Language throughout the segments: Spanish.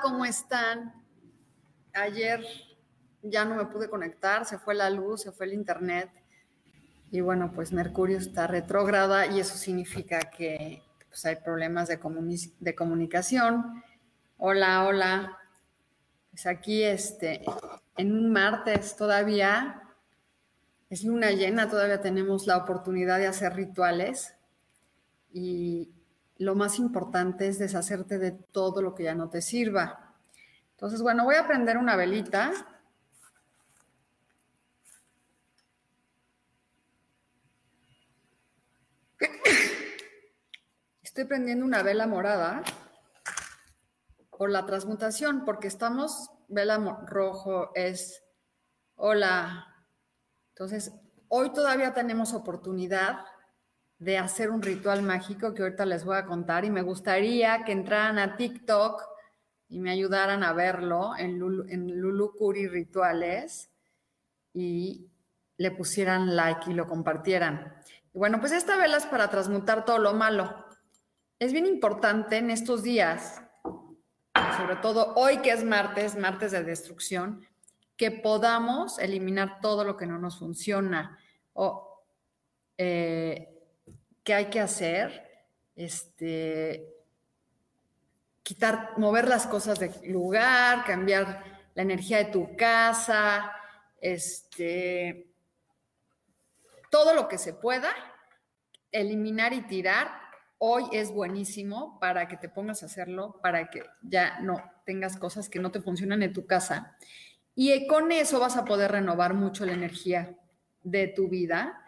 ¿Cómo están? Ayer ya no me pude conectar, se fue la luz, se fue el internet. Y bueno, pues Mercurio está retrógrada y eso significa que pues, hay problemas de, de comunicación. Hola, hola. Pues aquí este, en un martes todavía es luna llena, todavía tenemos la oportunidad de hacer rituales y, lo más importante es deshacerte de todo lo que ya no te sirva. Entonces, bueno, voy a prender una velita. Estoy prendiendo una vela morada por la transmutación, porque estamos, vela rojo es, hola. Entonces, hoy todavía tenemos oportunidad de hacer un ritual mágico que ahorita les voy a contar y me gustaría que entraran a TikTok y me ayudaran a verlo en Lulu, en Rituales y le pusieran like y lo compartieran. Y bueno, pues esta vela es para transmutar todo lo malo. Es bien importante en estos días, sobre todo hoy que es martes, martes de destrucción, que podamos eliminar todo lo que no nos funciona o eh, qué hay que hacer, este, quitar, mover las cosas de lugar, cambiar la energía de tu casa, este, todo lo que se pueda, eliminar y tirar, hoy es buenísimo para que te pongas a hacerlo, para que ya no tengas cosas que no te funcionan en tu casa. Y con eso vas a poder renovar mucho la energía de tu vida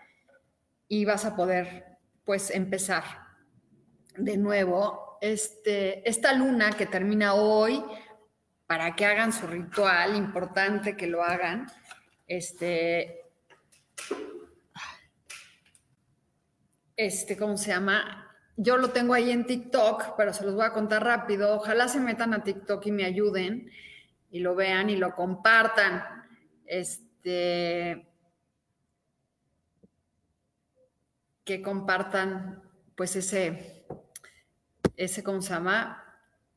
y vas a poder pues empezar de nuevo este, esta luna que termina hoy para que hagan su ritual, importante que lo hagan. Este, este, ¿cómo se llama? Yo lo tengo ahí en TikTok, pero se los voy a contar rápido. Ojalá se metan a TikTok y me ayuden y lo vean y lo compartan. Este, que compartan pues ese, ese, ¿cómo se llama?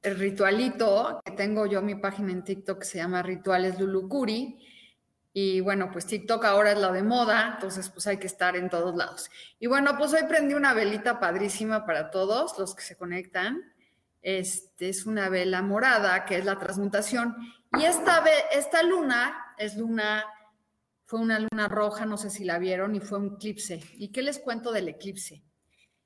El ritualito que tengo yo mi página en TikTok que se llama Rituales Lulucuri. Y bueno, pues TikTok ahora es la de moda, entonces pues hay que estar en todos lados. Y bueno, pues hoy prendí una velita padrísima para todos los que se conectan. Este es una vela morada que es la transmutación. Y esta, esta luna es luna fue una luna roja, no sé si la vieron, y fue un eclipse. ¿Y qué les cuento del eclipse?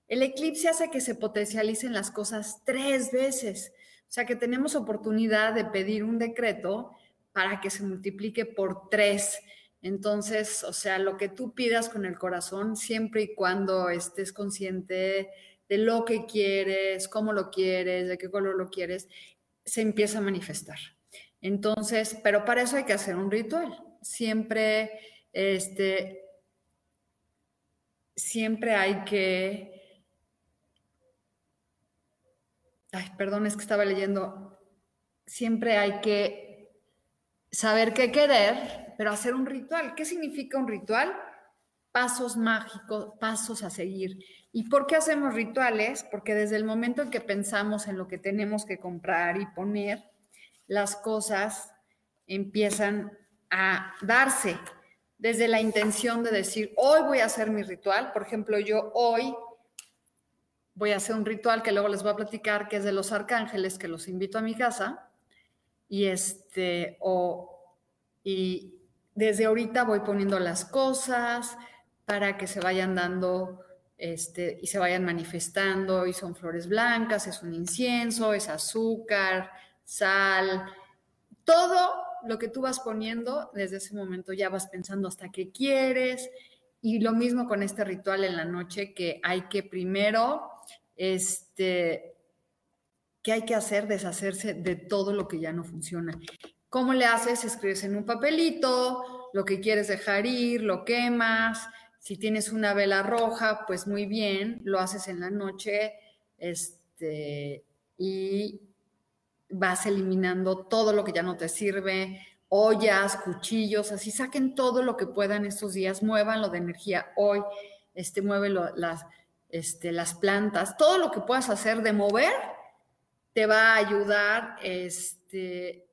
El eclipse hace que se potencialicen las cosas tres veces. O sea que tenemos oportunidad de pedir un decreto para que se multiplique por tres. Entonces, o sea, lo que tú pidas con el corazón, siempre y cuando estés consciente de lo que quieres, cómo lo quieres, de qué color lo quieres, se empieza a manifestar. Entonces, pero para eso hay que hacer un ritual siempre, este, siempre hay que, ay, perdón, es que estaba leyendo, siempre hay que saber qué querer, pero hacer un ritual. ¿Qué significa un ritual? Pasos mágicos, pasos a seguir. ¿Y por qué hacemos rituales? Porque desde el momento en que pensamos en lo que tenemos que comprar y poner, las cosas empiezan a darse desde la intención de decir, hoy voy a hacer mi ritual. Por ejemplo, yo hoy voy a hacer un ritual que luego les voy a platicar, que es de los arcángeles, que los invito a mi casa. y este, o, y desde ahorita voy poniendo las cosas para que se vayan dando este, y se vayan manifestando, y son flores blancas, es un incienso, es azúcar, sal, todo lo que tú vas poniendo, desde ese momento ya vas pensando hasta qué quieres, y lo mismo con este ritual en la noche, que hay que primero, este, ¿qué hay que hacer? Deshacerse de todo lo que ya no funciona. ¿Cómo le haces? Escribes en un papelito lo que quieres dejar ir, lo quemas, si tienes una vela roja, pues muy bien, lo haces en la noche este, y vas eliminando todo lo que ya no te sirve, ollas, cuchillos, así saquen todo lo que puedan estos días, muevan lo de energía hoy, este, mueve las, este, las plantas, todo lo que puedas hacer de mover te va a ayudar. Este,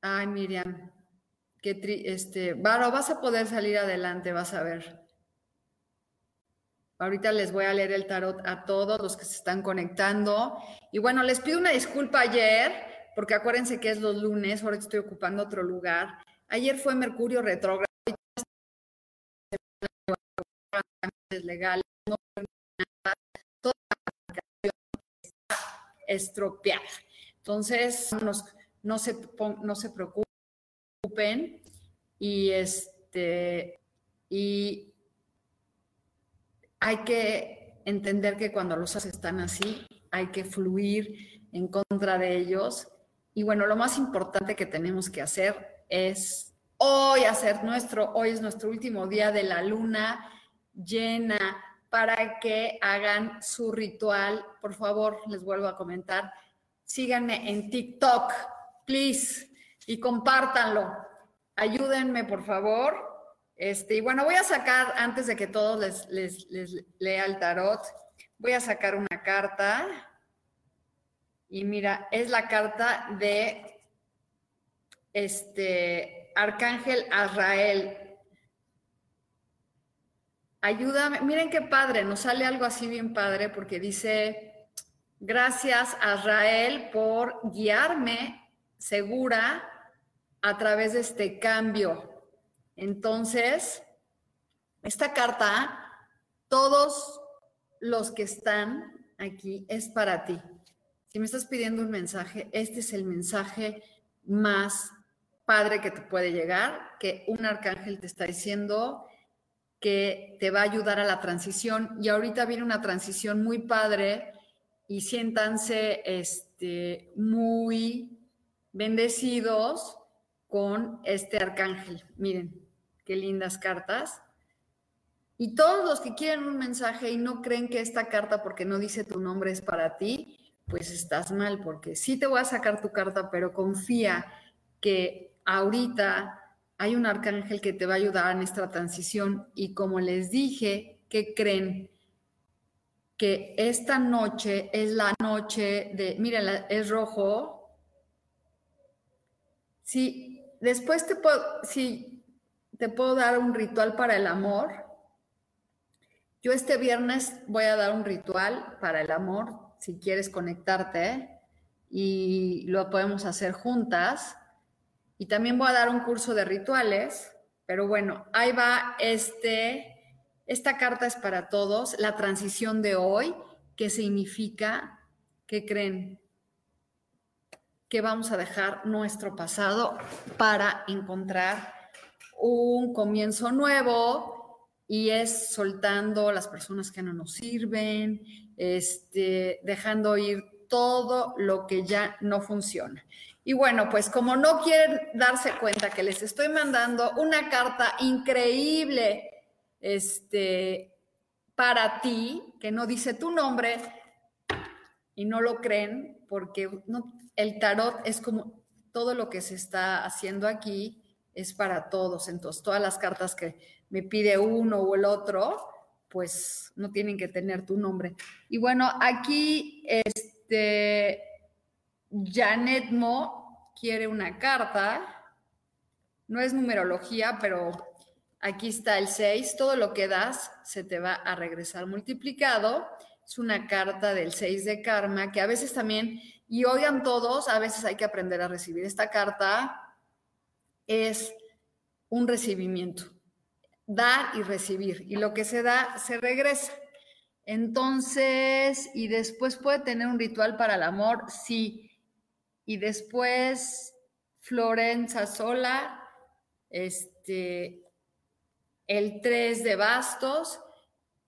ay, Miriam, este, Varo, vas a poder salir adelante, vas a ver. Ahorita les voy a leer el tarot a todos los que se están conectando. Y bueno, les pido una disculpa ayer, porque acuérdense que es los lunes, ahora estoy ocupando otro lugar. Ayer fue Mercurio retrógrado. legales, no toda la está estropeada. Entonces, no, se, no se preocupen y este y hay que entender que cuando los están así, hay que fluir en contra de ellos. Y bueno, lo más importante que tenemos que hacer es hoy hacer nuestro, hoy es nuestro último día de la luna llena para que hagan su ritual. Por favor, les vuelvo a comentar, síganme en TikTok, please y compártanlo. Ayúdenme, por favor. Este, y bueno, voy a sacar, antes de que todos les, les, lea el tarot, voy a sacar una carta. Y mira, es la carta de este Arcángel Azrael. Ayúdame, miren qué padre, nos sale algo así bien padre porque dice, gracias Azrael por guiarme segura a través de este cambio. Entonces, esta carta, todos los que están aquí, es para ti. Si me estás pidiendo un mensaje, este es el mensaje más padre que te puede llegar, que un arcángel te está diciendo que te va a ayudar a la transición. Y ahorita viene una transición muy padre y siéntanse este, muy bendecidos con este arcángel. Miren, qué lindas cartas. Y todos los que quieren un mensaje y no creen que esta carta, porque no dice tu nombre, es para ti, pues estás mal, porque sí te voy a sacar tu carta, pero confía que ahorita hay un arcángel que te va a ayudar en esta transición. Y como les dije, ¿qué creen? Que esta noche es la noche de, miren, es rojo. Sí, después te puedo, si te puedo dar un ritual para el amor. Yo este viernes voy a dar un ritual para el amor, si quieres conectarte, y lo podemos hacer juntas. Y también voy a dar un curso de rituales, pero bueno, ahí va este, esta carta es para todos, la transición de hoy, que significa, ¿qué creen? que vamos a dejar nuestro pasado para encontrar un comienzo nuevo y es soltando las personas que no nos sirven, este, dejando ir todo lo que ya no funciona. Y bueno, pues como no quieren darse cuenta que les estoy mandando una carta increíble este, para ti, que no dice tu nombre y no lo creen, porque no, el tarot es como todo lo que se está haciendo aquí es para todos. Entonces, todas las cartas que me pide uno o el otro, pues no tienen que tener tu nombre. Y bueno, aquí este Janet Mo quiere una carta. No es numerología, pero aquí está el 6. Todo lo que das se te va a regresar multiplicado. Es una carta del 6 de karma que a veces también Y oigan todos, a veces hay que aprender a recibir. Esta carta es un recibimiento, dar y recibir. Y lo que se da, se regresa. Entonces, y después puede tener un ritual para el amor, sí. Y después, Florenza Sola, este, el 3 de bastos,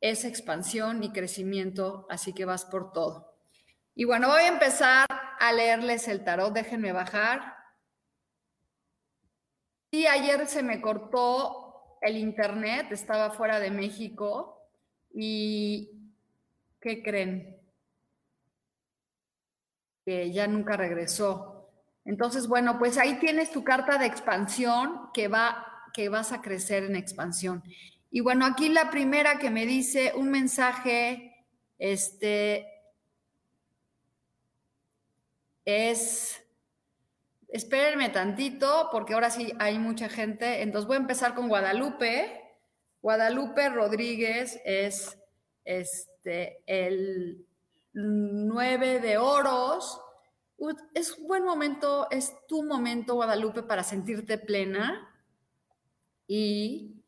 es expansión y crecimiento, así que vas por todo. Y bueno, voy a empezar a leerles el tarot, déjenme bajar. Sí, ayer se me cortó el internet, estaba fuera de México y ¿qué creen? Que ya nunca regresó. Entonces, bueno, pues ahí tienes tu carta de expansión que va que vas a crecer en expansión. Y bueno, aquí la primera que me dice un mensaje, este, es, espérenme tantito, porque ahora sí hay mucha gente. Entonces voy a empezar con Guadalupe. Guadalupe Rodríguez es este, el 9 de oros. Es un buen momento, es tu momento, Guadalupe, para sentirte plena y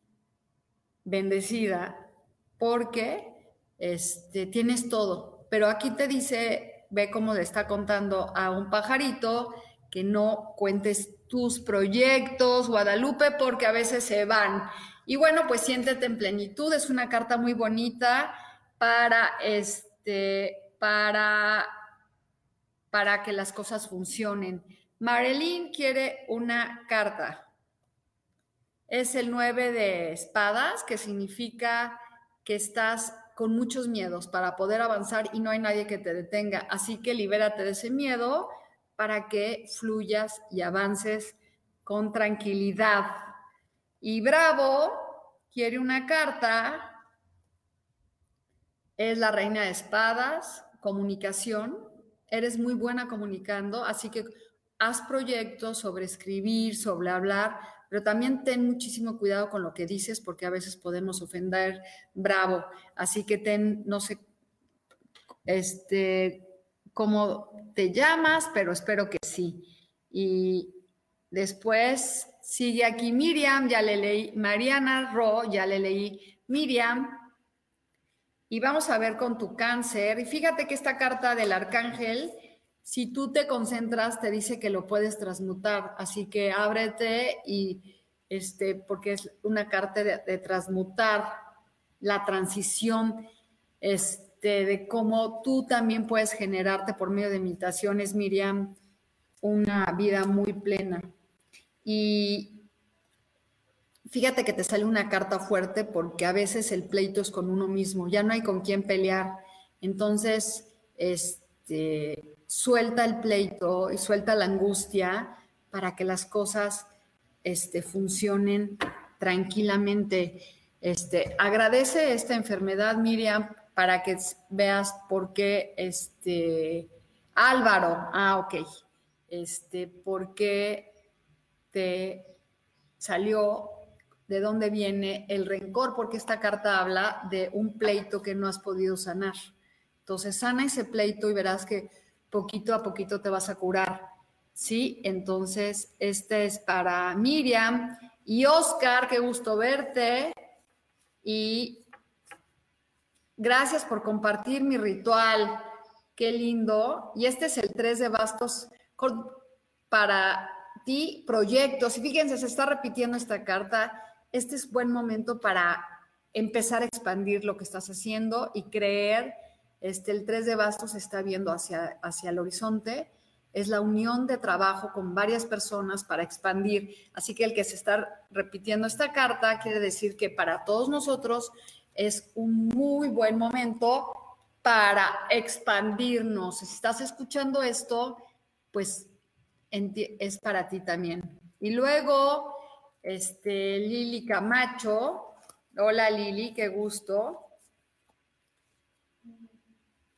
bendecida porque este, tienes todo. Pero aquí te dice, ve cómo le está contando a un pajarito que no cuentes tus proyectos, Guadalupe, porque a veces se van. Y bueno, pues siéntete en plenitud, es una carta muy bonita para este, para, para que las cosas funcionen. Marilyn quiere una carta es el 9 de espadas, que significa que estás con muchos miedos para poder avanzar y no hay nadie que te detenga. Así que libérate de ese miedo para que fluyas y avances con tranquilidad. Y Bravo quiere una carta, es la reina de espadas, comunicación. Eres muy buena comunicando, así que haz proyectos sobre escribir, sobre hablar, pero también ten muchísimo cuidado con lo que dices porque a veces podemos ofender bravo. Así que ten, no sé, este, cómo te llamas, pero espero que sí. Y después sigue aquí Miriam, ya le leí, Mariana Ro, ya le leí Miriam. Y vamos a ver con tu cáncer. Y fíjate que esta carta del arcángel si tú te concentras, te dice que lo puedes transmutar, así que ábrete y este, porque es una carta de, transmutar la transición, este, de cómo tú también puedes generarte por medio de meditaciones, Miriam, una vida muy plena. Y fíjate que te sale una carta fuerte porque a veces el pleito es con uno mismo, ya no hay con quién pelear. Entonces, este, suelta el pleito y suelta la angustia para que las cosas este, funcionen tranquilamente. Este, agradece esta enfermedad, Miriam, para que veas por qué este, Álvaro, ah, ok, este, por qué te salió, de dónde viene el rencor, porque esta carta habla de un pleito que no has podido sanar. Entonces, sana ese pleito y verás que poquito a poquito te vas a curar. ¿Sí? Entonces, este es para Miriam y Oscar, qué gusto verte. Y gracias por compartir mi ritual. Qué lindo. Y este es el 3 de bastos para ti, proyectos. Y fíjense, se está repitiendo esta carta. Este es buen momento para empezar a expandir lo que estás haciendo y creer este, el 3 de bastos está viendo hacia, hacia el horizonte. Es la unión de trabajo con varias personas para expandir. Así que el que se está repitiendo esta carta quiere decir que para todos nosotros es un muy buen momento para expandirnos. Si estás escuchando esto, pues es para ti también. Y luego, este, Lili Camacho. Hola Lili, qué gusto.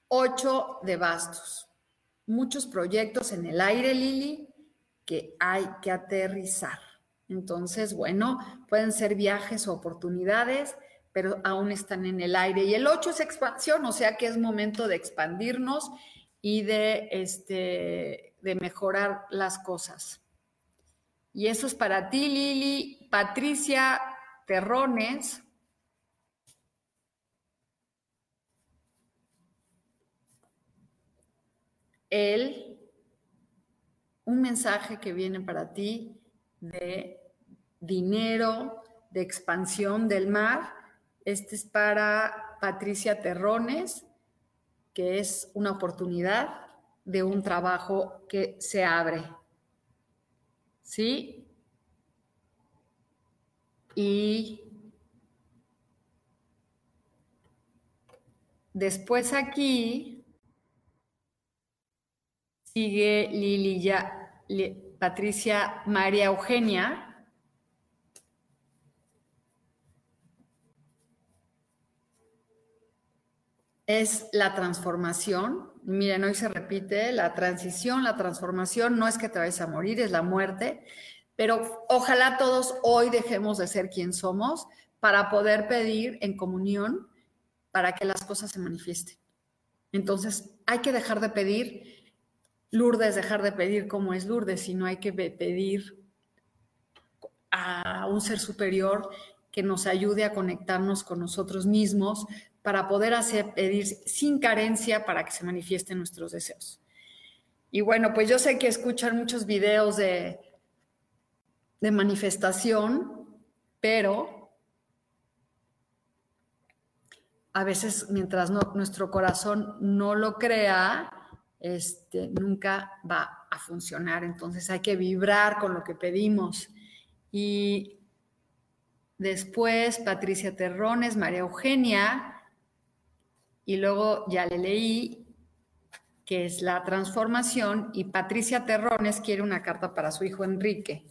Ocho de bastos. Muchos proyectos en el aire, Lili, que hay que aterrizar. Entonces, bueno, pueden ser viajes o oportunidades, pero aún están en el aire. Y el ocho es expansión, o sea que es momento de expandirnos y de, este, de mejorar las cosas. Y eso es para ti, Lili. Patricia Terrones. Él, un mensaje que viene para ti de dinero, de expansión del mar. Este es para Patricia Terrones, que es una oportunidad de un trabajo que se abre. ¿Sí? Y después aquí sigue Lili ya, Patricia María Eugenia. Es la transformación. Miren, hoy se repite la transición, la transformación. No es que te vayas a morir, es la muerte. Pero ojalá todos hoy dejemos de ser quien somos para poder pedir en comunión para que las cosas se manifiesten. Entonces, hay que dejar de pedir, Lourdes, dejar de pedir como es Lourdes, sino hay que pedir a un ser superior que nos ayude a conectarnos con nosotros mismos para poder hacer pedir sin carencia para que se manifiesten nuestros deseos. Y bueno, pues yo sé que escuchan muchos videos de de manifestación, pero a veces mientras nuestro corazón no lo crea, este, nunca va a funcionar. Entonces hay que vibrar con lo que pedimos. Y después Patricia Terrones, María Eugenia, y luego ya le leí que es la transformación, y Patricia Terrones quiere una carta para su hijo Enrique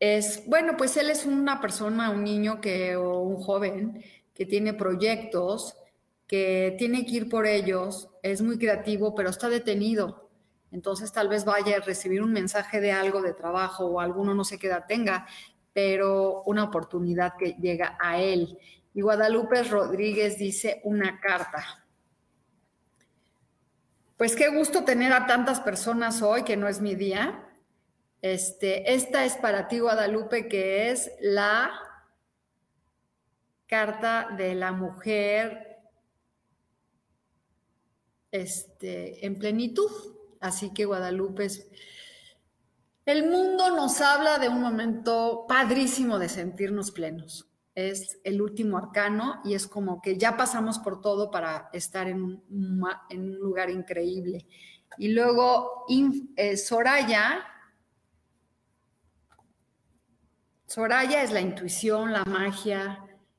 es, bueno, pues él es una persona, un niño que, o un joven que tiene proyectos, que tiene que ir por ellos, es muy creativo, pero está detenido. Entonces tal vez vaya a recibir un mensaje de algo de trabajo o alguno no sé qué edad tenga, pero una oportunidad que llega a él. Y Guadalupe Rodríguez dice una carta. Pues qué gusto tener a tantas personas hoy, que no es mi día, este, esta es para ti, Guadalupe, que es la carta de la mujer este, en plenitud. Así que Guadalupe. El mundo nos habla de un momento padrísimo de sentirnos plenos. Es el último arcano y es como que ya pasamos por todo para estar en un, lugar increíble. Y luego eh, Soraya Soraya es la intuición, la magia,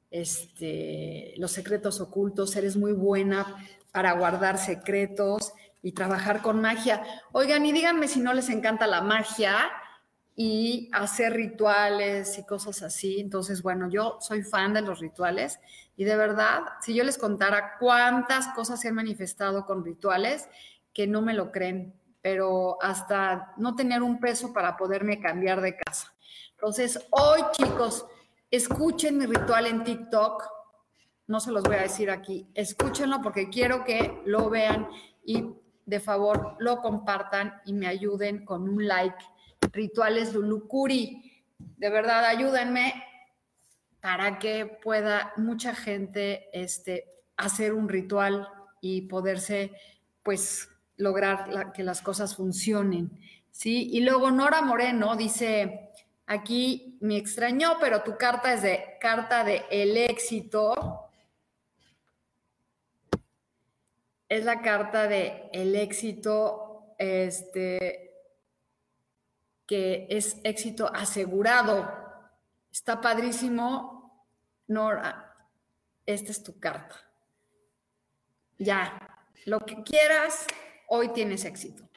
este, los secretos ocultos, eres muy buena para guardar secretos y trabajar con magia. Oigan, y díganme si no les encanta la magia y hacer rituales y cosas así. Entonces, bueno, yo soy fan de los rituales y de verdad, si yo les contara cuántas cosas se han manifestado con rituales, que no me lo creen, pero hasta no tener un peso para poderme cambiar de casa. Entonces, hoy chicos, escuchen mi ritual en TikTok. No se los voy a decir aquí. Escúchenlo porque quiero que lo vean y de favor lo compartan y me ayuden con un like. Rituales Lulucuri. De verdad, ayúdenme para que pueda mucha gente este, hacer un ritual y poderse, pues, lograr que las cosas funcionen. ¿sí? Y luego Nora Moreno dice, Aquí me extrañó, pero tu carta es de carta de el éxito. Es la carta de el éxito, este, que es éxito asegurado. Está padrísimo, Nora. Esta es tu carta. Ya, lo que quieras, hoy tienes éxito.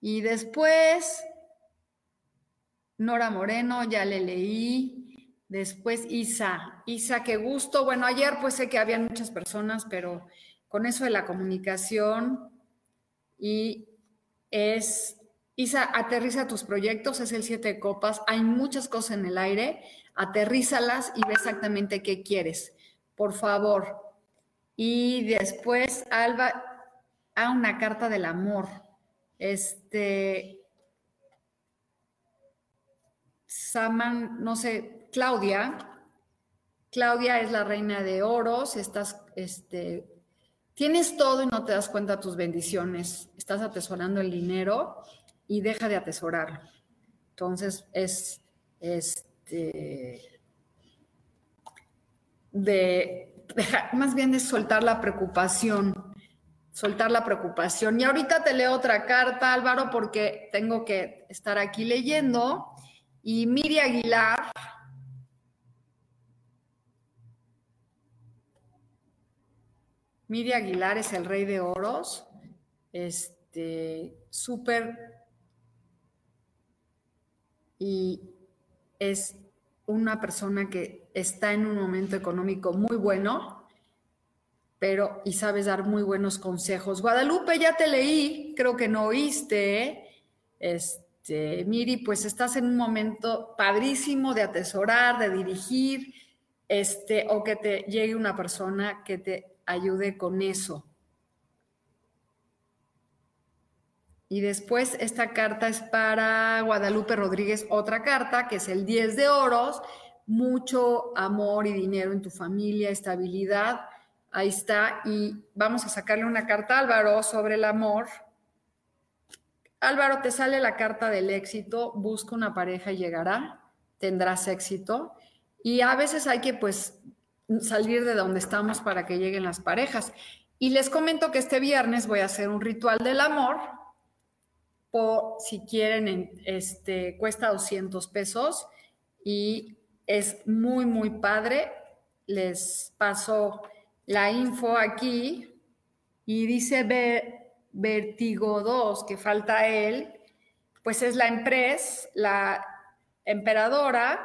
Y después Nora Moreno, ya le leí. Después Isa. Isa, qué gusto. Bueno, ayer pues sé que había muchas personas, pero con eso de la comunicación y es, Isa, aterriza tus proyectos, es el siete de copas, hay muchas cosas en el aire, aterrízalas y ve exactamente qué quieres, por favor. Y después, Alba, a una carta del amor. Este, Saman, no sé, Claudia. Claudia es la reina de oros, estás, este, tienes todo y no te das cuenta de tus bendiciones, estás atesorando el dinero y deja de atesorarlo. Entonces es, este, de, más bien es soltar la preocupación, soltar la preocupación. Y ahorita te leo otra carta, Álvaro, porque tengo que estar aquí leyendo. Y Miri Aguilar. Miri Aguilar es el rey de oros. Este, súper. Y es una persona que está en un momento económico muy bueno, pero y sabes dar muy buenos consejos. Guadalupe, ya te leí, creo que no oíste. este, Miri, pues estás en un momento padrísimo de atesorar, de dirigir, este, o que te llegue una persona que te ayude con eso. Y después esta carta es para Guadalupe Rodríguez, otra carta, que es el 10 de oros, mucho amor y dinero en tu familia, estabilidad. Ahí está. Y vamos a sacarle una carta a Álvaro sobre el amor. Álvaro, te sale la carta del éxito, busca una pareja y llegará, tendrás éxito. Y a veces hay que pues salir de donde estamos para que lleguen las parejas. Y les comento que este viernes voy a hacer un ritual del amor. Si quieren, este, cuesta 200 pesos y es muy, muy padre. Les paso la info aquí y dice, ve, Vertigo 2, que falta él, pues es la empresa, la emperadora,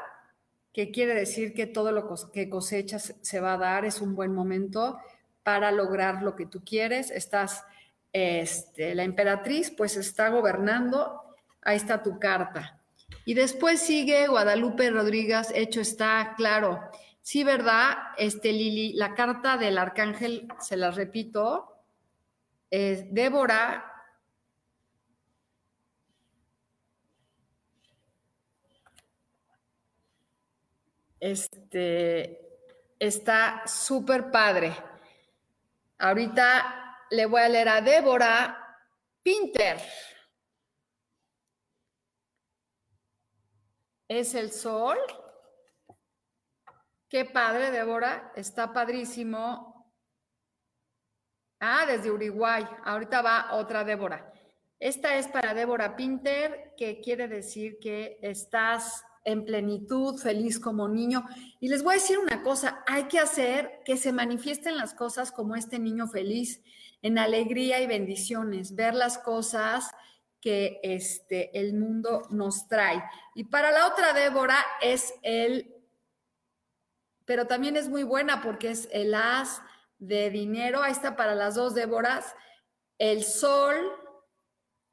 que quiere decir que todo lo que cosechas se va a dar, es un buen momento para lograr lo que tú quieres. Estás, este, la emperatriz, pues está gobernando, ahí está tu carta. Y después sigue Guadalupe Rodríguez, hecho está claro. Sí, ¿verdad? Este, Lili, la carta del arcángel, se la repito, Débora este, está súper padre. Ahorita le voy a leer a Débora Pinter. Es el sol. Qué padre, Débora. Está padrísimo. Ah, desde Uruguay. Ahorita va otra Débora. Esta es para Débora Pinter, que quiere decir que estás en plenitud, feliz como niño. Y les voy a decir una cosa, hay que hacer que se manifiesten las cosas como este niño feliz, en alegría y bendiciones, ver las cosas que este, el mundo nos trae. Y para la otra Débora es el, pero también es muy buena porque es el as de dinero. Ahí está para las dos Déboras, el sol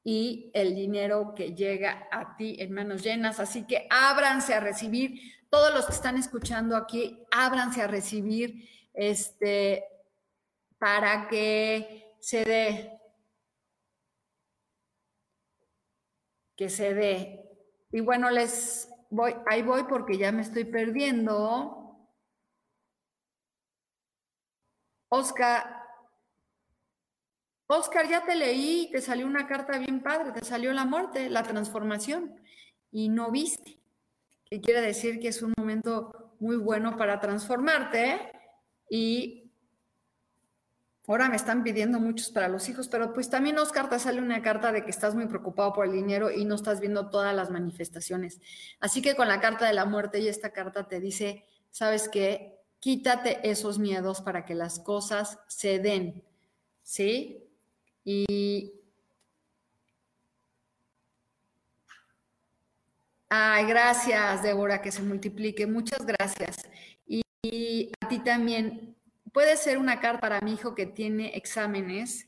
y el dinero que llega a ti en manos llenas. Así que ábranse a recibir, todos los que están escuchando aquí, ábranse a recibir este para que se dé que se dé. Y bueno, les voy, ahí voy porque ya me estoy perdiendo. Oscar, Oscar, ya te leí, te salió una carta bien padre, te salió la muerte, la transformación, y no viste. Que quiere decir que es un momento muy bueno para transformarte y ahora me están pidiendo muchos para los hijos, pero pues también Oscar te sale una carta de que estás muy preocupado por el dinero y no estás viendo todas las manifestaciones. Así que con la carta de la muerte y esta carta te dice, sabes qué, quítate esos miedos para que las cosas se den, ¿sí? Y... Ay, gracias, Débora, que se multiplique. Muchas gracias. Y, a ti también. Puede ser una carta para mi hijo que tiene exámenes.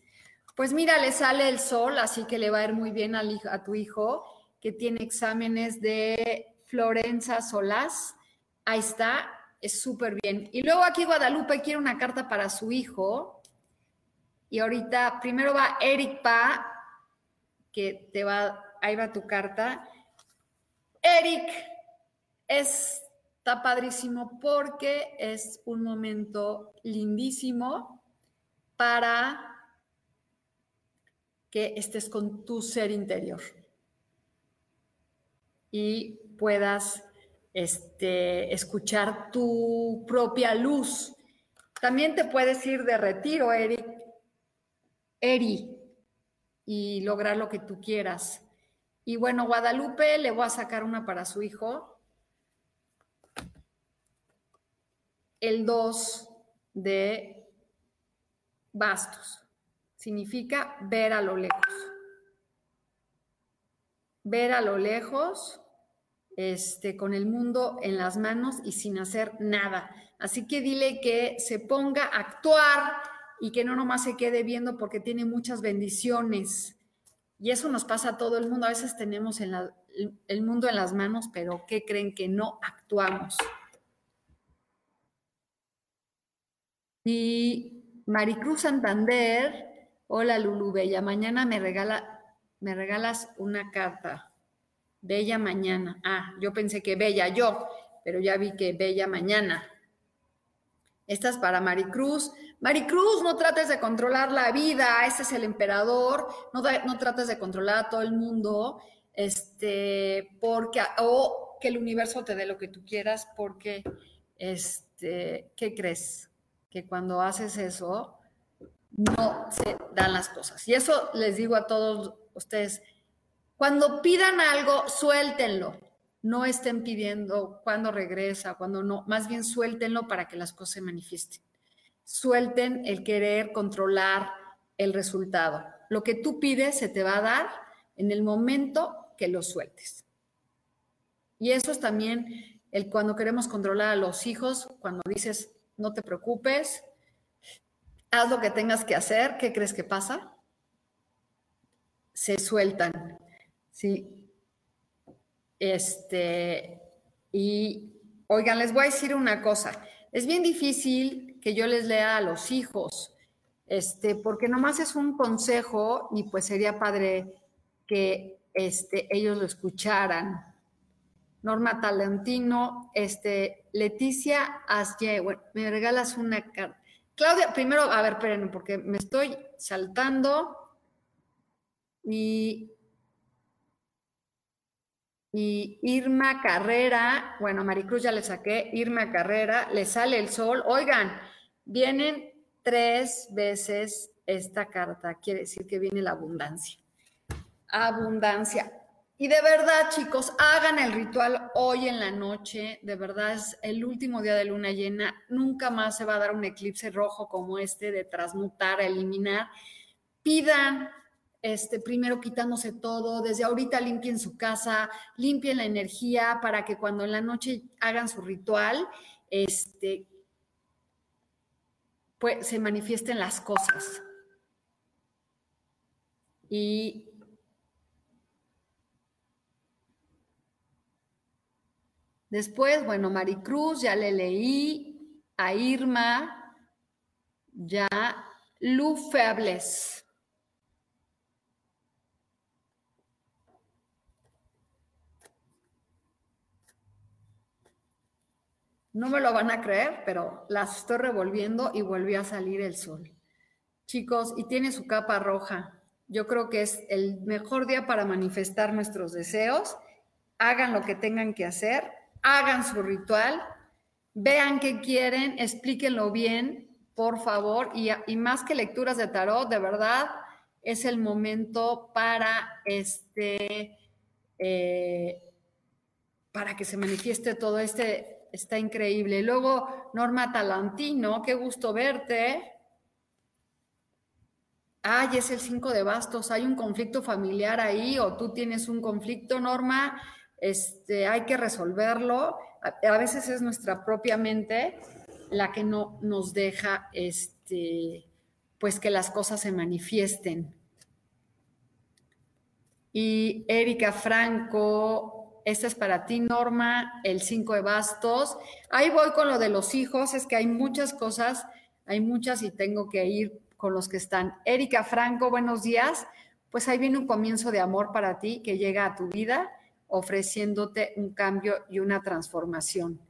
Pues mira, le sale el sol, así que le va a ir muy bien a tu hijo que tiene exámenes de Florenza Solás. Ahí está, es súper bien. Y luego aquí Guadalupe quiere una carta para su hijo. Y ahorita, primero va Eric Pa, que te va, ahí va tu carta. Eric, está padrísimo porque es un momento lindísimo para que estés con tu ser interior y puedas este, escuchar tu propia luz. También te puedes ir de retiro, Eric, Eri, y lograr lo que tú quieras. Y bueno, Guadalupe le voy a sacar una para su hijo. El 2 de bastos. Significa ver a lo lejos. Ver a lo lejos, este, con el mundo en las manos y sin hacer nada. Así que dile que se ponga a actuar y que no nomás se quede viendo porque tiene muchas bendiciones. Y eso nos pasa a todo el mundo. A veces tenemos el mundo en las manos, pero ¿qué creen que no actuamos? Y Maricruz Santander, hola Lulu Bella, mañana me, regala, me regalas una carta. Bella mañana. Ah, yo pensé que Bella yo, pero ya vi que Bella mañana. Esta es para Maricruz. Maricruz, no trates de controlar la vida, ese es el emperador, no, no trates de controlar a todo el mundo, este, porque, o que el universo te dé lo que tú quieras, porque, este, ¿qué crees? Que cuando haces eso, no se dan las cosas. Y eso les digo a todos ustedes, cuando pidan algo, suéltenlo no estén pidiendo cuándo regresa, cuándo no, más bien suéltenlo para que las cosas se manifiesten. Suelten el querer controlar el resultado. Lo que tú pides se te va a dar en el momento que lo sueltes. Y eso es también el cuando queremos controlar a los hijos, cuando dices, no te preocupes, haz lo que tengas que hacer, ¿qué crees que pasa? Se sueltan. Sí, este, y oigan, les voy a decir una cosa. Es bien difícil que yo les lea a los hijos, este, porque nomás es un consejo y pues sería padre que este, ellos lo escucharan. Norma Talentino, este, Leticia Asye, bueno, me regalas una carta. Claudia, primero, a ver, espérenme, porque me estoy saltando y y Irma Carrera, bueno, Maricruz ya le saqué, Irma Carrera, le sale el sol. Oigan, vienen tres veces esta carta, quiere decir que viene la abundancia. Abundancia. Y de verdad, chicos, hagan el ritual hoy en la noche. De verdad, es el último día de luna llena. Nunca más se va a dar un eclipse rojo como este de transmutar, eliminar. Pidan este, primero quitándose todo, desde ahorita limpien su casa, limpien la energía para que cuando en la noche hagan su ritual, este, pues se manifiesten las cosas. Y después, bueno, Maricruz, ya le leí, a Irma, ya, Lu Febles. No me lo van a creer, pero las estoy revolviendo y volvió a salir el sol. Chicos, y tiene su capa roja. Yo creo que es el mejor día para manifestar nuestros deseos. Hagan lo que tengan que hacer, hagan su ritual, vean qué quieren, explíquenlo bien, por favor. Y, más que lecturas de tarot, de verdad, es el momento para este, eh, para que se manifieste todo este está increíble. Luego, Norma Talantino, qué gusto verte. Ay, es el 5 de bastos, hay un conflicto familiar ahí o tú tienes un conflicto, Norma, este, hay que resolverlo. A, veces es nuestra propia mente la que no nos deja, este, pues que las cosas se manifiesten. Y Erika Franco, esta es para ti, Norma, el 5 de bastos. Ahí voy con lo de los hijos, es que hay muchas cosas, hay muchas y tengo que ir con los que están. Erika Franco, buenos días. Pues ahí viene un comienzo de amor para ti que llega a tu vida ofreciéndote un cambio y una transformación.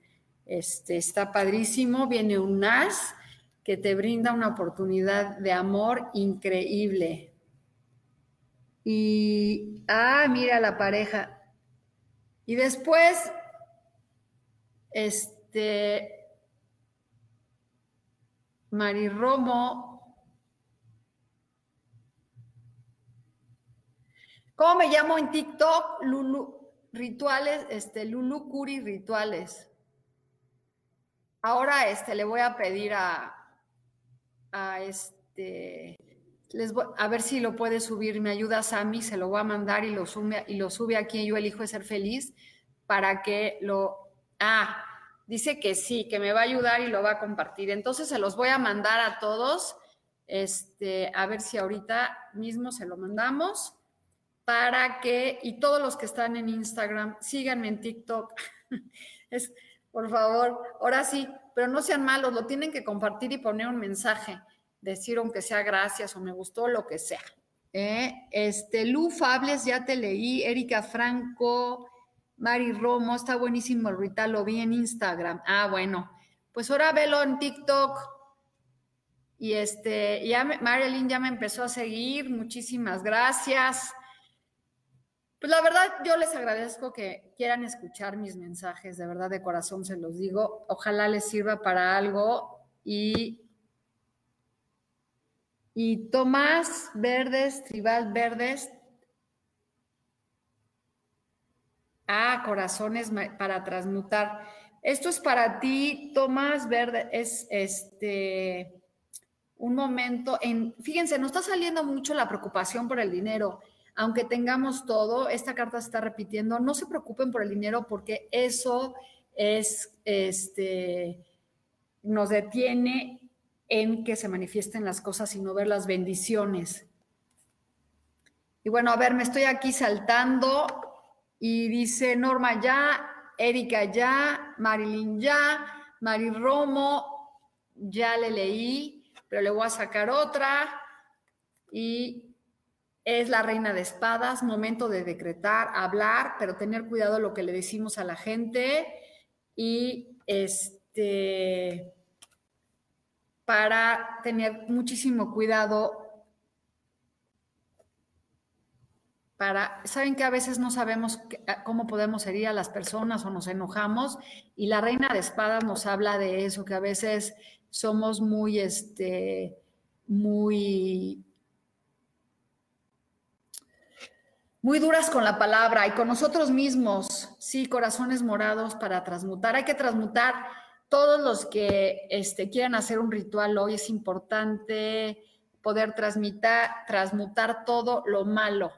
Este, está padrísimo, viene un NAS que te brinda una oportunidad de amor increíble. Y, ah, mira la pareja. Y después, este, Mari Romo. ¿Cómo me llamo en TikTok? Lulu, rituales, este, Lulu Curi Rituales. Ahora este, le voy a pedir a, a este, les voy, a ver si lo puede subir, me ayuda Sammy, se lo voy a mandar y lo sube, y lo sube aquí, yo elijo ser feliz, para que lo, ah, dice que sí, que me va a ayudar y lo va a compartir. Entonces se los voy a mandar a todos, este, a ver si ahorita mismo se lo mandamos, para que, y todos los que están en Instagram, síganme en TikTok. es, por favor, ahora sí, pero no sean malos, lo tienen que compartir y poner un mensaje, decir aunque sea gracias o me gustó, lo que sea. ¿eh? Este, Lu Fables, ya te leí, Erika Franco, Mari Romo, está buenísimo el ritual, lo vi en Instagram. Ah, bueno, pues ahora velo en TikTok. Y este, ya Marilyn ya me empezó a seguir, muchísimas gracias. Pues la verdad, yo les agradezco que quieran escuchar mis mensajes, de verdad, de corazón se los digo. Ojalá les sirva para algo. Y, y Tomás Verdes, Tribal Verdes. Ah, corazones para transmutar. Esto es para ti, Tomás Verde, es este un momento en, fíjense, nos está saliendo mucho la preocupación por el dinero aunque tengamos todo, esta carta se está repitiendo, no se preocupen por el dinero porque eso es, este, nos detiene en que se manifiesten las cosas y no ver las bendiciones. Y bueno, a ver, me estoy aquí saltando y dice Norma ya, Erika ya, Marilyn ya, Mari Romo, ya le leí, pero le voy a sacar otra. Y es la reina de espadas, momento de decretar, hablar, pero tener cuidado lo que le decimos a la gente y este para tener muchísimo cuidado para, saben que a veces no sabemos cómo podemos herir a las personas o nos enojamos y la reina de espadas nos habla de eso, que a veces somos muy, este, muy muy duras con la palabra y con nosotros mismos, sí, corazones morados para transmutar. Hay que transmutar todos los que este, quieran hacer un ritual hoy. Es importante poder transmutar todo lo malo.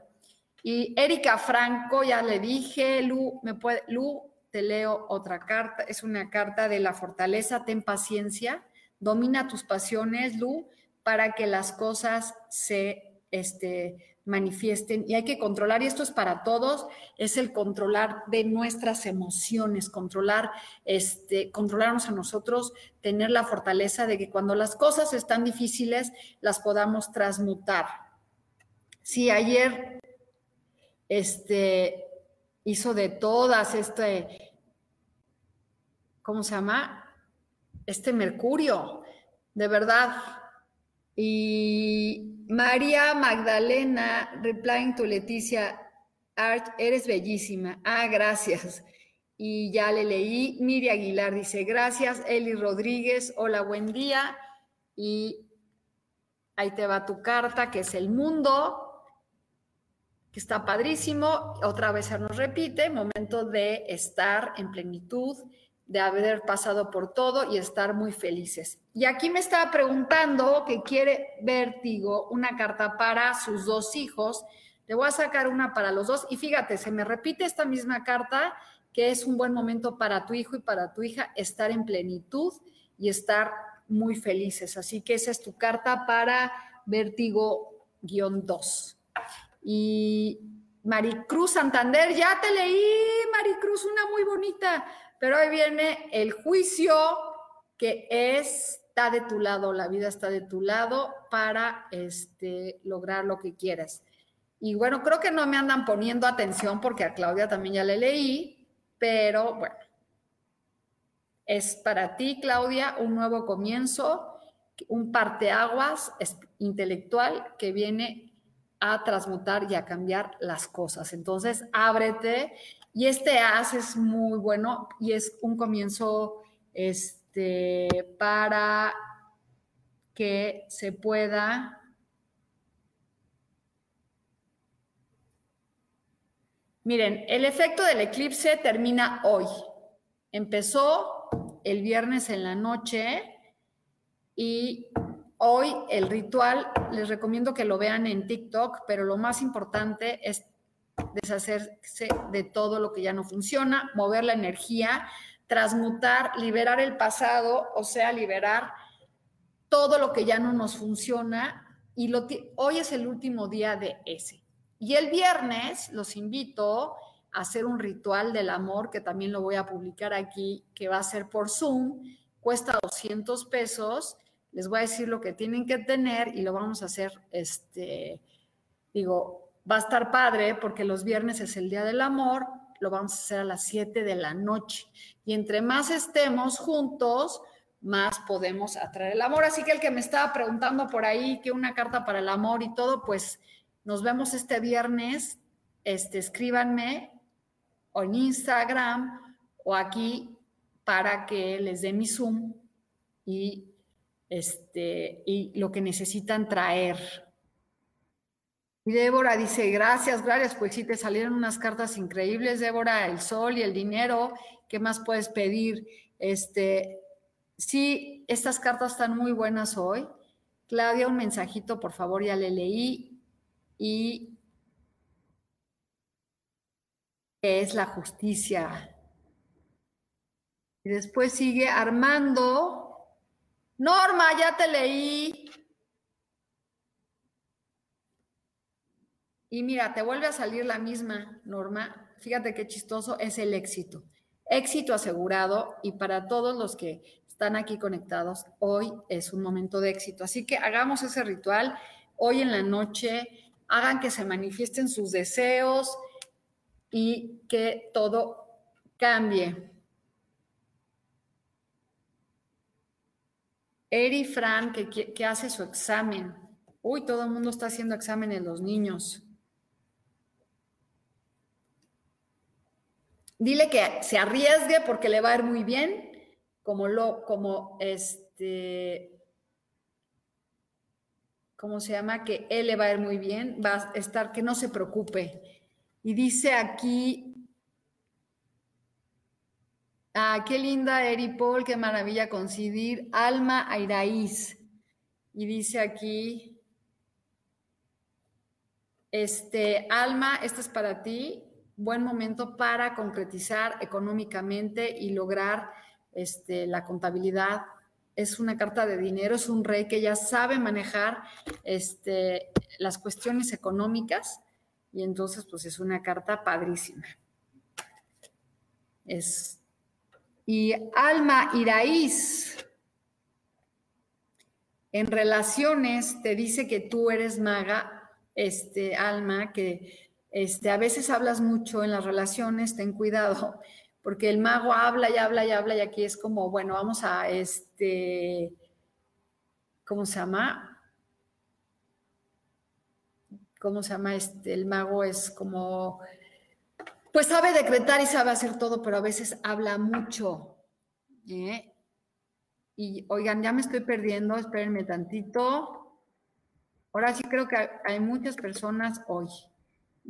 Y Erika Franco, ya le dije, Lu, me puede, Lu, te leo otra carta. Es una carta de la fortaleza, ten paciencia, domina tus pasiones, Lu, para que las cosas se, este, manifiesten y hay que controlar, y esto es para todos, es el controlar de nuestras emociones, controlar, este, controlarnos a nosotros, tener la fortaleza de que cuando las cosas están difíciles, las podamos transmutar. Sí, ayer este, hizo de todas este, ¿cómo se llama? Este Mercurio, de verdad, y María Magdalena, replying to Leticia, Art, eres bellísima. Ah, gracias. Y ya le leí. Miri Aguilar dice, gracias. Eli Rodríguez, hola, buen día. Y ahí te va tu carta, que es el mundo, que está padrísimo. Otra vez se nos repite, momento de estar en plenitud, de haber pasado por todo y estar muy felices. Y aquí me estaba preguntando que quiere Vértigo una carta para sus dos hijos. Le voy a sacar una para los dos y fíjate, se me repite esta misma carta que es un buen momento para tu hijo y para tu hija estar en plenitud y estar muy felices. Así que esa es tu carta para Vértigo-2. Y Maricruz Santander, ya te leí, Maricruz, una muy bonita. Pero ahí viene el juicio que está de tu lado, la vida está de tu lado para este, lograr lo que quieras. Y bueno, creo que no me andan poniendo atención porque a Claudia también ya le leí, pero bueno, es para ti, Claudia, un nuevo comienzo, un parteaguas intelectual que viene a transmutar y a cambiar las cosas. Entonces, ábrete y este as es muy bueno y es un comienzo este, para que se pueda Miren, el efecto del eclipse termina hoy. Empezó el viernes en la noche y hoy el ritual, les recomiendo que lo vean en TikTok, pero lo más importante es deshacerse de todo lo que ya no funciona, mover la energía, transmutar, liberar el pasado, o sea, liberar todo lo que ya no nos funciona. Y lo hoy es el último día de ese. Y el viernes los invito a hacer un ritual del amor, que también lo voy a publicar aquí, que va a ser por Zoom, cuesta 200 pesos. Les voy a decir lo que tienen que tener y lo vamos a hacer, este, digo, va a estar padre porque los viernes es el Día del Amor, lo vamos a hacer a las 7 de la noche. Y entre más estemos juntos, más podemos atraer el amor. Así que el que me estaba preguntando por ahí que una carta para el amor y todo, pues nos vemos este viernes. Este, escríbanme o en Instagram o aquí para que les dé mi Zoom y, este, y lo que necesitan traer. Y Débora dice, gracias, gracias, pues sí, te salieron unas cartas increíbles, Débora, el sol y el dinero, ¿qué más puedes pedir? Este, sí, estas cartas están muy buenas hoy. Claudia, un mensajito, por favor, ya le leí y es la justicia. Y después sigue Armando. Norma, ya te leí. Y mira, te vuelve a salir la misma, Norma. Fíjate qué chistoso es el éxito. Éxito asegurado y para todos los que están aquí conectados, hoy es un momento de éxito. Así que hagamos ese ritual hoy en la noche hagan que se manifiesten sus deseos y que todo cambie. Eri Fran, que, hace su examen. Uy, todo el mundo está haciendo exámenes, los niños. Dile que se arriesgue porque le va a ir muy bien, como lo, como este, ¿cómo se llama? Que él le va a ir muy bien, va a estar, que no se preocupe. Y dice aquí, ah, qué linda Eri Paul, qué maravilla coincidir, Alma Airaíz. Y dice aquí, este, Alma, este es para ti, buen momento para concretizar económicamente y lograr este, la contabilidad es una carta de dinero, es un rey que ya sabe manejar este, las cuestiones económicas y entonces pues es una carta padrísima. Es, y Alma Iraíz, en relaciones te dice que tú eres maga, este, Alma, que este, a veces hablas mucho en las relaciones, ten cuidado porque el mago habla y habla y habla y aquí es como, bueno, vamos a este, ¿cómo se llama? ¿Cómo se llama? Este, el mago es como, pues sabe decretar y sabe hacer todo, pero a veces habla mucho. ¿eh? Y oigan, ya me estoy perdiendo, espérenme tantito. Ahora sí creo que hay muchas personas hoy.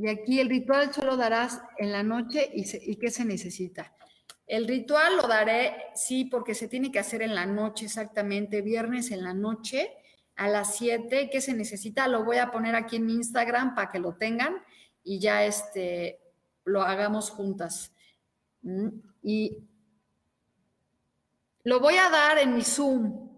Y aquí el ritual solo darás en la noche y, qué se necesita. El ritual lo daré, sí, porque se tiene que hacer en la noche exactamente, viernes en la noche a las 7. ¿Qué se necesita? Lo voy a poner aquí en mi Instagram para que lo tengan y ya este, lo hagamos juntas. Mm, y lo voy a dar en mi Zoom.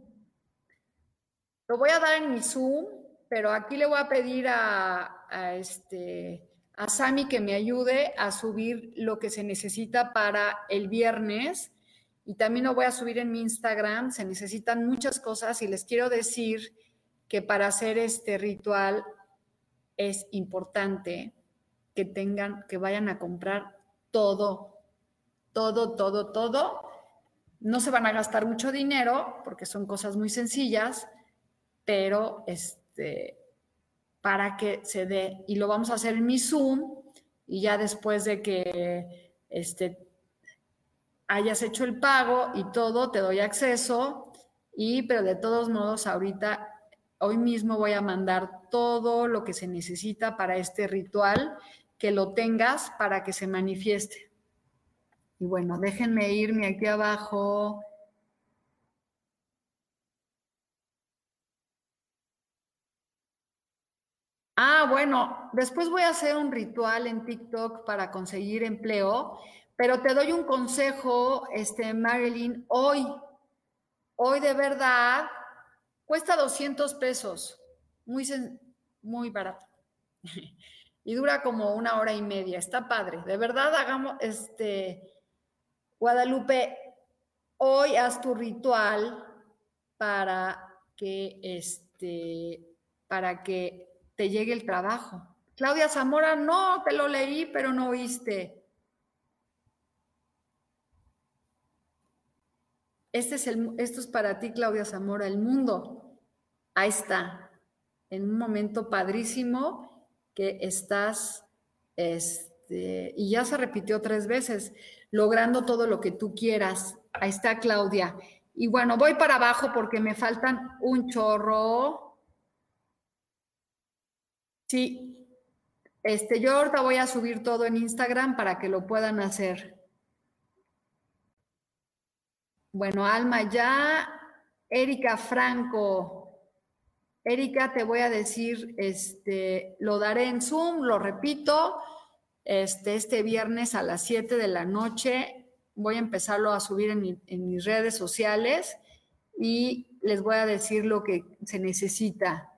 Lo voy a dar en mi Zoom, pero aquí le voy a pedir a, a este a Sami que me ayude a subir lo que se necesita para el viernes y también lo voy a subir en mi Instagram. Se necesitan muchas cosas y les quiero decir que para hacer este ritual es importante que tengan, que vayan a comprar todo, todo, todo, todo. No se van a gastar mucho dinero porque son cosas muy sencillas, pero este, para que se dé, y lo vamos a hacer en mi Zoom, y ya después de que este, hayas hecho el pago y todo, te doy acceso, y pero de todos modos ahorita, hoy mismo voy a mandar todo lo que se necesita para este ritual, que lo tengas para que se manifieste. Y bueno, déjenme irme aquí abajo. Ah, bueno, después voy a hacer un ritual en TikTok para conseguir empleo, pero te doy un consejo, este, Marilyn, hoy, hoy de verdad, cuesta 200 pesos, muy, muy barato. y dura como una hora y media, está padre. De verdad, hagamos, este, Guadalupe, hoy haz tu ritual para que, este, para que te llegue el trabajo. Claudia Zamora, no, te lo leí, pero no oíste. Este es el, esto es para ti, Claudia Zamora, el mundo. Ahí está, en un momento padrísimo que estás, este, y ya se repitió tres veces, logrando todo lo que tú quieras. Ahí está, Claudia. Y bueno, voy para abajo porque me faltan un chorro. Sí, este, yo ahorita voy a subir todo en Instagram para que lo puedan hacer. Bueno, Alma ya. Erika Franco. Erika, te voy a decir, este, lo daré en Zoom, lo repito, este, este viernes a las 7 de la noche. Voy a empezarlo a subir en, en mis redes sociales y les voy a decir lo que se necesita.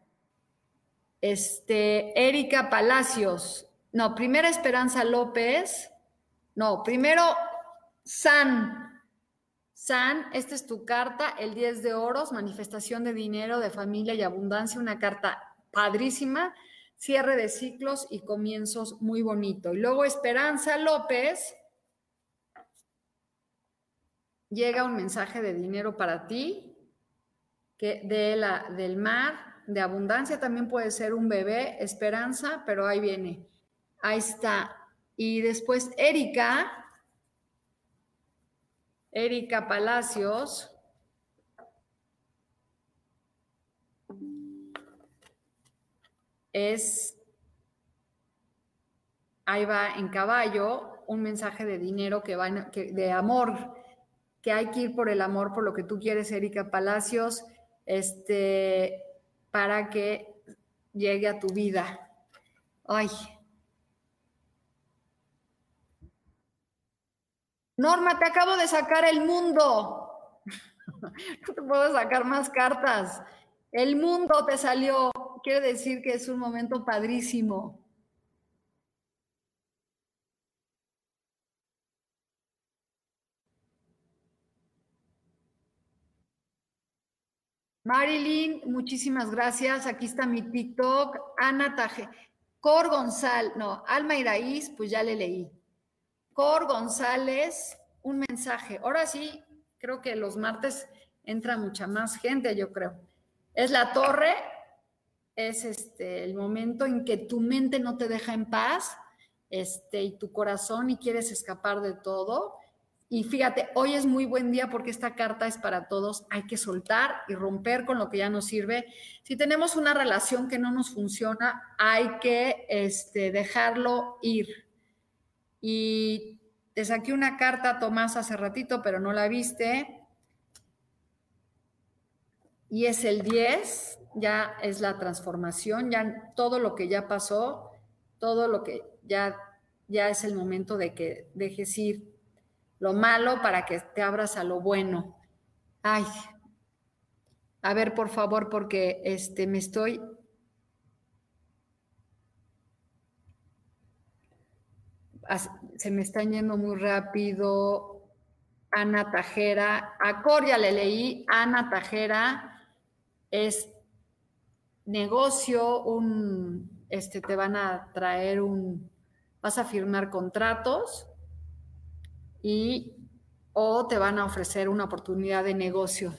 Este, Erika Palacios. No, primero Esperanza López. No, primero San. San, esta es tu carta, el 10 de oros, manifestación de dinero, de familia y abundancia, una carta padrísima, cierre de ciclos y comienzos muy bonito. Y luego Esperanza López, llega un mensaje de dinero para ti, que de la, del mar, de abundancia también puede ser un bebé, esperanza, pero ahí viene. Ahí está. Y después Erika, Erika Palacios. Es, ahí va en caballo, un mensaje de dinero que va, de amor, que hay que ir por el amor, por lo que tú quieres, Erika Palacios. Este, para que llegue a tu vida. Ay. Norma, te acabo de sacar el mundo. No te puedo sacar más cartas. El mundo te salió. Quiere decir que es un momento padrísimo. Marilyn, muchísimas gracias. Aquí está mi TikTok. Ana Taje. Cor González, no, Alma Iraíz, pues ya le leí. Cor González, un mensaje. Ahora sí, creo que los martes entra mucha más gente, yo creo. Es la torre, es este el momento en que tu mente no te deja en paz, este, y tu corazón y quieres escapar de todo. Y fíjate, hoy es muy buen día porque esta carta es para todos. Hay que soltar y romper con lo que ya nos sirve. Si tenemos una relación que no nos funciona, hay que este, dejarlo ir. Y te saqué una carta, Tomás, hace ratito, pero no la viste. Y es el 10, ya es la transformación, ya todo lo que ya pasó, todo lo que ya, ya es el momento de que dejes ir lo malo para que te abras a lo bueno. Ay, a ver, por favor, porque este me estoy se me están yendo muy rápido. Ana Tajera. A Coria le leí, Ana Tajera es negocio, un, este, te van a traer un, vas a firmar contratos y o te van a ofrecer una oportunidad de negocio.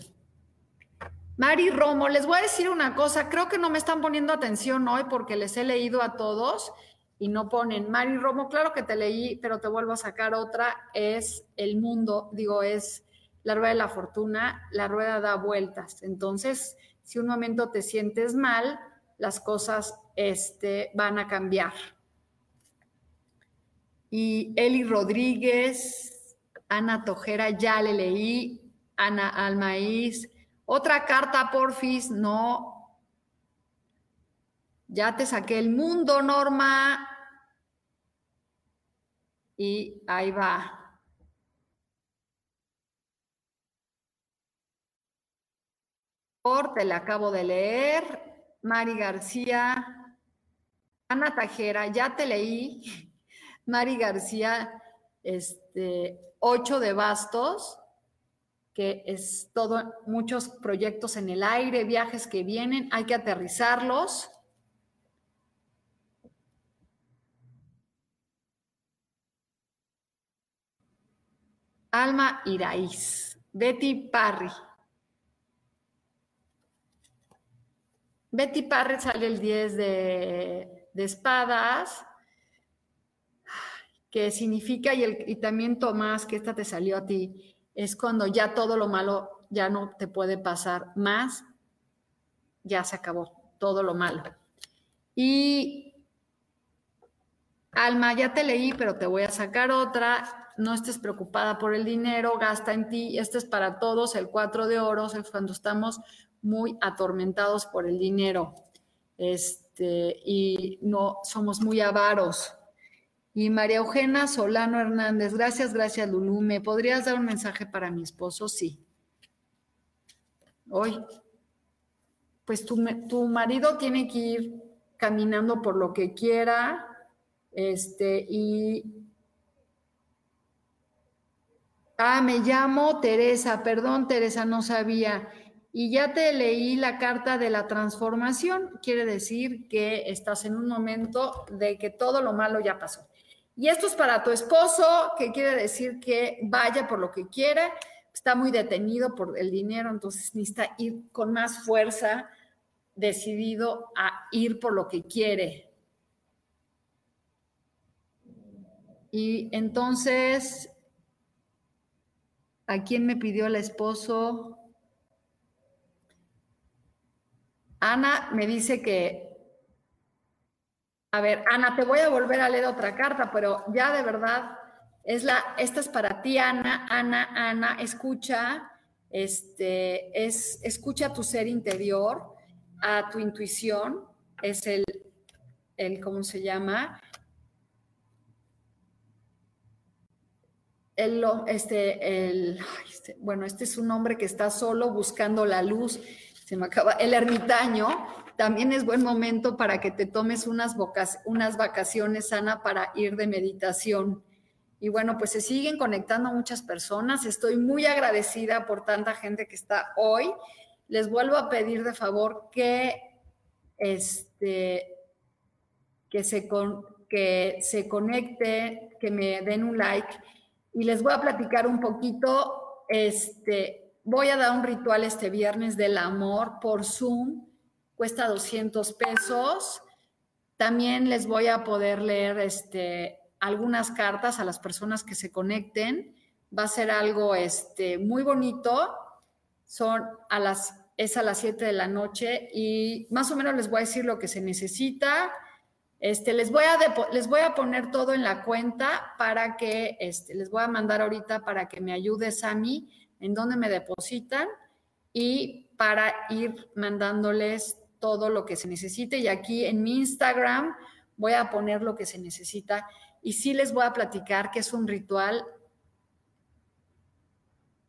Mari Romo, les voy a decir una cosa, creo que no me están poniendo atención hoy porque les he leído a todos y no ponen. Mari Romo, claro que te leí, pero te vuelvo a sacar otra, es el mundo, digo, es la rueda de la fortuna, la rueda da vueltas. Entonces, si un momento te sientes mal, las cosas este, van a cambiar. Y Eli Rodríguez, Ana Tojera, ya le leí, Ana Almaíz, otra carta, porfis, no. Ya te saqué el mundo, Norma. Y ahí va. Te la acabo de leer. Mari García. Ana Tajera, ya te leí. Mari García, este, ocho de bastos que es todo, muchos proyectos en el aire, viajes que vienen, hay que aterrizarlos. Alma Iraíz, Betty Parry. Betty Parry sale el 10 de, de espadas, que significa, y, el, y también Tomás, que esta te salió a ti, es cuando ya todo lo malo ya no te puede pasar más, ya se acabó todo lo malo. Y Alma, ya te leí, pero te voy a sacar otra. No estés preocupada por el dinero, gasta en ti. Este es para todos, el cuatro de oros, es cuando estamos muy atormentados por el dinero. Este, y no somos muy avaros. Y María Eugenia Solano Hernández, gracias, gracias Lulú. ¿Me podrías dar un mensaje para mi esposo? Sí. Hoy, pues tu, tu marido tiene que ir caminando por lo que quiera, este, y... Ah, me llamo Teresa, perdón Teresa, no sabía. Y ya te leí la carta de la transformación, quiere decir que estás en un momento de que todo lo malo ya pasó. Y esto es para tu esposo, que quiere decir que vaya por lo que quiere, está muy detenido por el dinero, entonces necesita ir con más fuerza, decidido a ir por lo que quiere. Y entonces, ¿a quién me pidió el esposo? Ana me dice que a ver, Ana, te voy a volver a leer otra carta, pero ya de verdad, es la, esta es para ti, Ana, Ana, Ana, escucha, este, es, escucha tu ser interior, a tu intuición, es el, el ¿cómo se llama? El, este, el, este, bueno, este es un hombre que está solo buscando la luz, se me acaba, el ermitaño, también es buen momento para que te tomes unas, vacaciones, Ana, para ir de meditación. Y bueno, pues se siguen conectando muchas personas. Estoy muy agradecida por tanta gente que está hoy. Les vuelvo a pedir de favor que, este, que, se, que se conecte, que me den un like. Y les voy a platicar un poquito. Este, voy a dar un ritual este viernes del amor por Zoom cuesta 200 pesos. También les voy a poder leer este, algunas cartas a las personas que se conecten. Va a ser algo este, muy bonito. Son a las, es a las 7 de la noche y más o menos les voy a decir lo que se necesita. Este, les, voy a les voy a poner todo en la cuenta para que, este, les voy a mandar ahorita para que me ayude Sami en dónde me depositan y para ir mandándoles todo lo que se necesite y aquí en mi Instagram voy a poner lo que se necesita y sí les voy a platicar que es un ritual.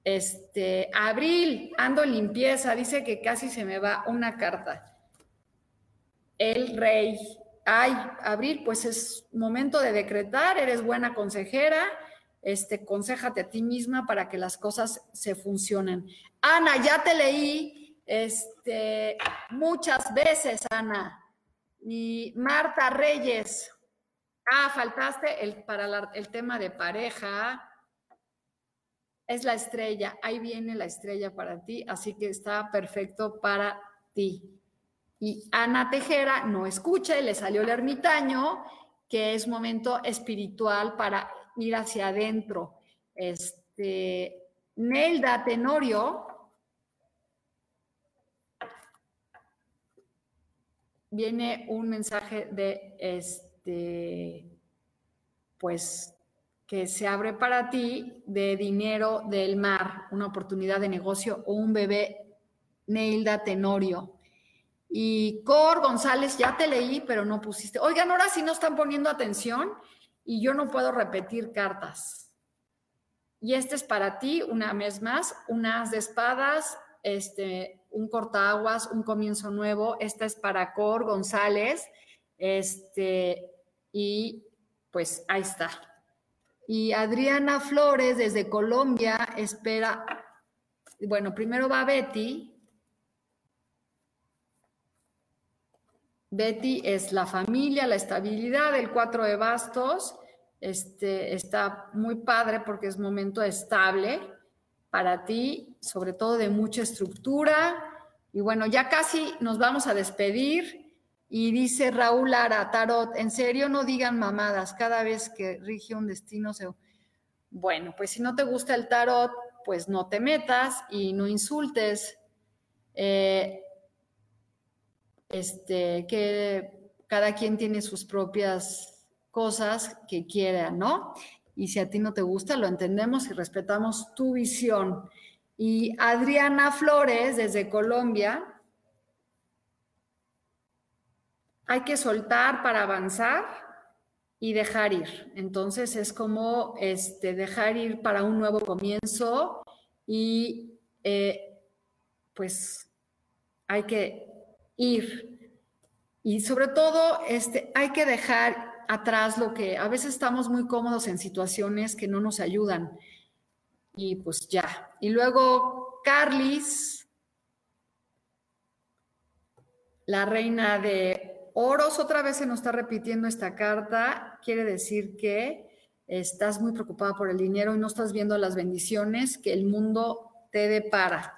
Este, abril, ando en limpieza, dice que casi se me va una carta. El rey. Ay, abril, pues es momento de decretar, eres buena consejera, este, concéjate a ti misma para que las cosas se funcionen. Ana, ya te leí este, muchas veces, Ana. Y Marta Reyes. Ah, faltaste el, para el tema de pareja. Es la estrella. Ahí viene la estrella para ti, así que está perfecto para ti. Y Ana Tejera no escucha y le salió el ermitaño, que es momento espiritual para ir hacia adentro. Este, Nelda Tenorio viene un mensaje de este, pues que se abre para ti de dinero del mar, una oportunidad de negocio o un bebé Neilda Tenorio. Y Cor González, ya te leí, pero no pusiste. Oigan, ahora sí no están poniendo atención y yo no puedo repetir cartas. Y este es para ti, una vez más, unas de espadas, este, un cortaguas, un comienzo nuevo. Esta es para Cor González. Este, y pues ahí está. Y Adriana Flores desde Colombia espera, bueno, primero va Betty. Betty es la familia, la estabilidad, el cuatro de bastos. Este, está muy padre porque es momento estable para ti, sobre todo de mucha estructura. Y bueno, ya casi nos vamos a despedir. Y dice Raúl Lara, Tarot, en serio no digan mamadas, cada vez que rige un destino se... Bueno, pues si no te gusta el tarot, pues no te metas y no insultes. Eh, este, que cada quien tiene sus propias cosas que quiera, ¿no? Y si a ti no te gusta, lo entendemos y respetamos tu visión. Y Adriana Flores, desde Colombia, hay que soltar para avanzar y dejar ir. Entonces es como este, dejar ir para un nuevo comienzo y eh, pues hay que ir. Y sobre todo este, hay que dejar atrás lo que a veces estamos muy cómodos en situaciones que no nos ayudan. Y pues ya. Y luego Carlis, la reina de oros, otra vez se nos está repitiendo esta carta. Quiere decir que estás muy preocupada por el dinero y no estás viendo las bendiciones que el mundo te depara.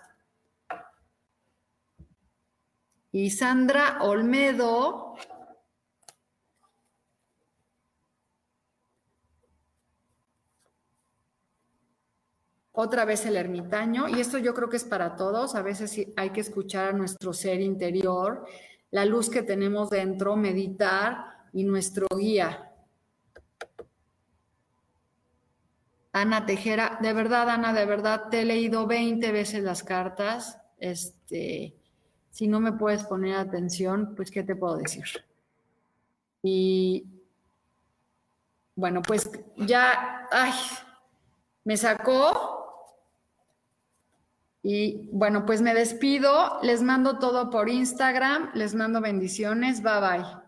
Y Sandra Olmedo otra vez el ermitaño, y esto yo creo que es para todos, a veces hay que escuchar a nuestro ser interior, la luz que tenemos dentro, meditar y nuestro guía. Ana Tejera, de verdad, Ana, de verdad, te he leído 20 veces las cartas. Este, si no me puedes poner atención, pues, ¿qué te puedo decir? Y bueno, pues ya, ay, me sacó y bueno, pues me despido, les mando todo por Instagram, les mando bendiciones, bye bye.